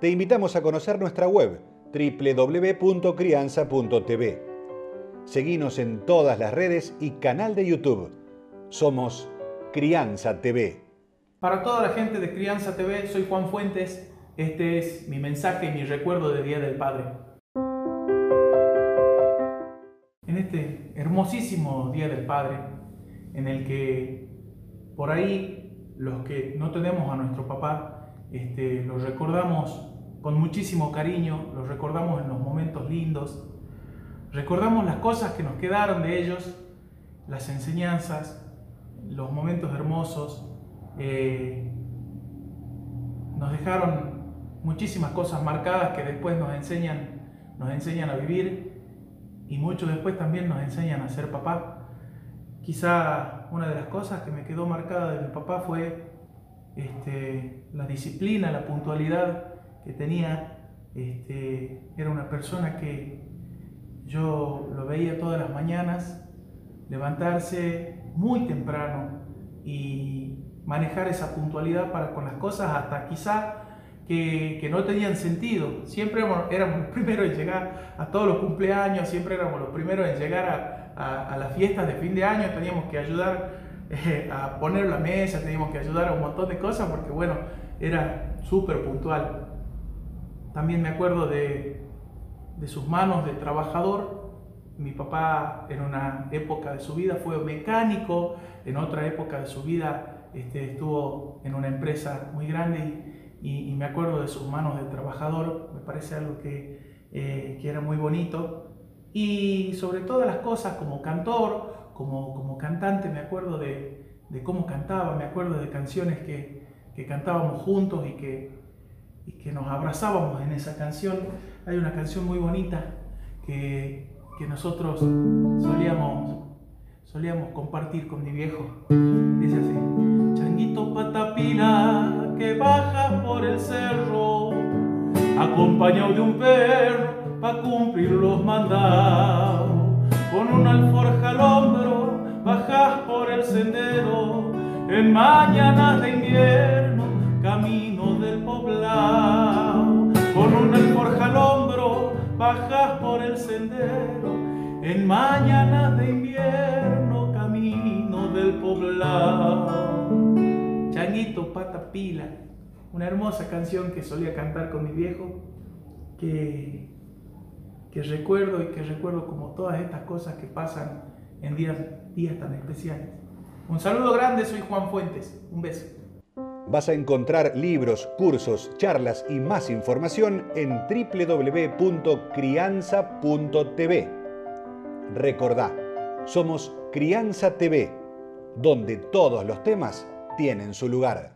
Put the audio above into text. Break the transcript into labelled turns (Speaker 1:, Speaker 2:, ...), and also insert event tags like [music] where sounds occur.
Speaker 1: te invitamos a conocer nuestra web www.crianza.tv. Seguimos en todas las redes y canal de YouTube. Somos Crianza TV.
Speaker 2: Para toda la gente de Crianza TV, soy Juan Fuentes. Este es mi mensaje y mi recuerdo de Día del Padre. En este hermosísimo Día del Padre, en el que por ahí los que no tenemos a nuestro papá, este, los recordamos con muchísimo cariño, los recordamos en los momentos lindos, recordamos las cosas que nos quedaron de ellos, las enseñanzas, los momentos hermosos. Eh, nos dejaron muchísimas cosas marcadas que después nos enseñan, nos enseñan a vivir y mucho después también nos enseñan a ser papá. Quizá una de las cosas que me quedó marcada de mi papá fue este, la disciplina, la puntualidad que tenía. Este, era una persona que yo lo veía todas las mañanas levantarse muy temprano y manejar esa puntualidad para con las cosas hasta quizá que, no tenían sentido. Siempre éramos, los [laughs] primeros en llegar a todos los cumpleaños, siempre éramos los primeros en llegar a, a las fiestas de fin de año, teníamos que ayudar eh, [laughs] a poner la mesa, teníamos que ayudar a un montón de cosas porque, bueno, era súper puntual. También me acuerdo de, de sus manos de trabajador. Mi papá en una época de su vida fue mecánico, en otra época de su vida este, estuvo en una empresa muy grande y, me acuerdo de sus manos de trabajador, me parece algo que, eh, que era muy bonito. Y sobre todas las cosas como cantor, como, cantante me acuerdo de, cómo cantaba, me acuerdo de canciones que, cantábamos juntos y que, que nos abrazábamos en esa canción. Hay una canción muy bonita que, nosotros solíamos, solíamos compartir con mi viejo. Dice así, changuito patapila que baja por el cerro, acompañado de un perro para cumplir los mandados con una alforja al hombro, bajas por el sendero, en mañanas de invierno, camino del poblado. Con una alforja al hombro, bajas por el sendero, en mañanas de invierno, camino del poblado. Changuito, pata pila, una hermosa canción que solía cantar con mi viejo, que que recuerdo y que recuerdo como todas estas cosas que pasan en días, días tan especiales. Un saludo grande, soy Juan Fuentes. Un beso.
Speaker 1: Vas a encontrar libros, cursos, charlas y más información en www.crianza.tv. Recordá, somos Crianza TV, donde todos los temas tienen su lugar.